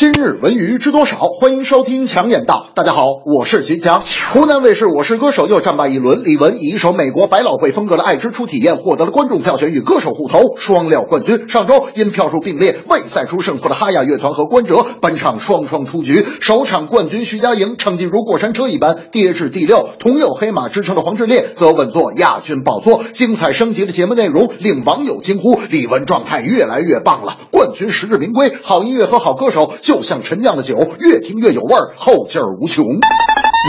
今日文娱知多少？欢迎收听强眼道。大家好，我是徐强。湖南卫视《我是歌手》又战罢一轮，李玟以一首美国百老汇风格的《爱之初体验》获得了观众票选与歌手互投双料冠军。上周因票数并列未赛出胜负的哈雅乐团和关喆，本场双双出局。首场冠军徐佳莹成绩如过山车一般跌至第六，同有黑马之称的黄致列则稳坐亚军宝座。精彩升级的节目内容令网友惊呼：李玟状态越来越棒了，冠军实至名归。好音乐和好歌手就像陈酿的酒，越听越有味儿，后劲儿无穷。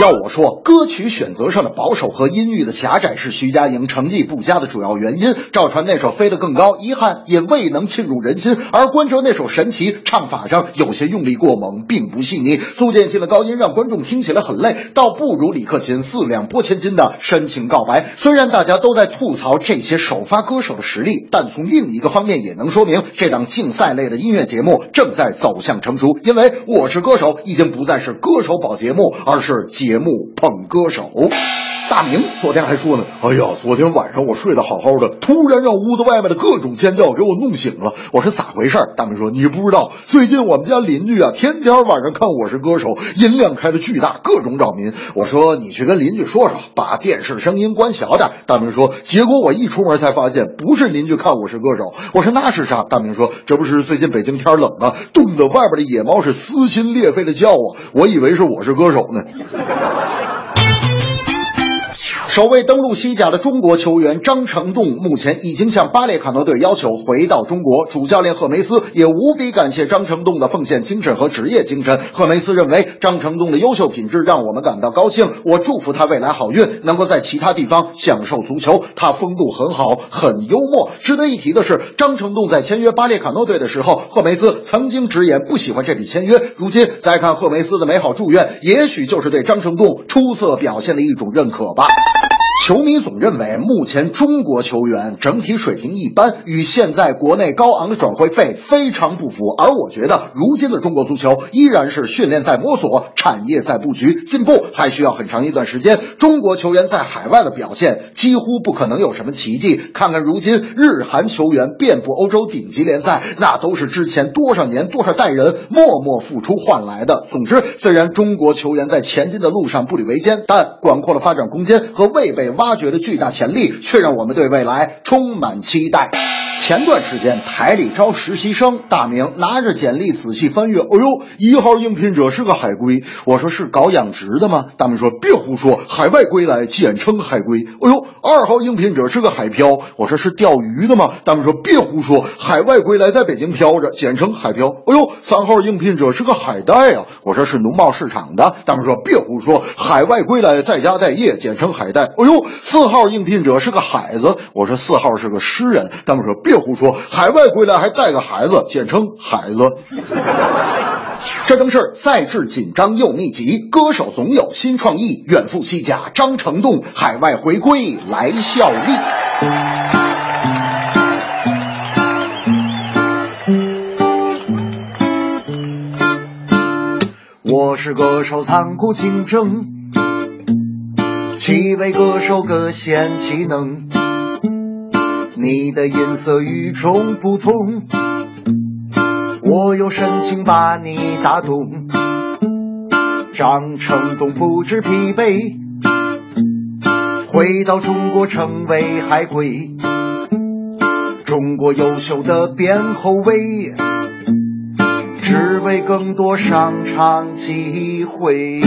要我说，歌曲选择上的保守和音域的狭窄是徐佳莹成绩不佳的主要原因。赵传那首《飞得更高》，遗憾也未能沁入人心；而关喆那首《神奇》，唱法上有些用力过猛，并不细腻。苏建信的高音让观众听起来很累，倒不如李克勤四两拨千斤的深情告白。虽然大家都在吐槽这些首发歌手的实力，但从另一个方面也能说明，这档竞赛类的音乐节目正在走向成熟。因为《我是歌手》已经不再是歌手保节目，而是节目捧歌手。大明昨天还说呢，哎呀，昨天晚上我睡得好好的，突然让屋子外面的各种尖叫给我弄醒了。我说咋回事？大明说你不知道，最近我们家邻居啊，天天晚上看《我是歌手》，音量开的巨大，各种扰民。我说你去跟邻居说说，把电视声音关小点。大明说，结果我一出门才发现，不是邻居看《我是歌手》，我说那是啥？大明说，这不是最近北京天冷啊，冻得外边的野猫是撕心裂肺的叫啊，我以为是我是歌手呢。首位登陆西甲的中国球员张成栋目前已经向巴列卡诺队要求回到中国，主教练赫梅斯也无比感谢张成栋的奉献精神和职业精神。赫梅斯认为张成栋的优秀品质让我们感到高兴，我祝福他未来好运，能够在其他地方享受足球。他风度很好，很幽默。值得一提的是，张成栋在签约巴列卡诺队的时候，赫梅斯曾经直言不喜欢这笔签约。如今再看赫梅斯的美好祝愿，也许就是对张成栋出色表现的一种认可吧。球迷总认为，目前中国球员整体水平一般，与现在国内高昂的转会费非常不符。而我觉得，如今的中国足球依然是训练在摸索，产业在布局，进步还需要很长一段时间。中国球员在海外的表现几乎不可能有什么奇迹。看看如今日韩球员遍布欧洲顶级联赛，那都是之前多少年多少代人默默付出换来的。总之，虽然中国球员在前进的路上步履维艰，但广阔的发展空间和未被挖掘的巨大潜力，却让我们对未来充满期待。前段时间台里招实习生，大明拿着简历仔细翻阅，哎呦，一号应聘者是个海归。我说是搞养殖的吗？大明说别胡说，海外归来简称海归。哎呦，二号应聘者是个海漂。我说是钓鱼的吗？大明说别胡说，海外归来在北京漂着，简称海漂。哎呦，三号应聘者是个海带啊。我说是农贸市场的。大明说别胡说，海外归来在家待业，简称海带。哎呦，四号应聘者是个海子。我说四号是个诗人。大明说别别胡说，海外归来还带个孩子，简称孩子。这正是赛制紧张又密集，歌手总有新创意。远赴西甲，张成栋海外回归来效力。我是歌手，残酷竞争，七位歌手各显其能。你的音色与众不同，我用深情把你打动。张成栋不知疲惫，回到中国成为海归，中国优秀的边后卫，只为更多上场机会。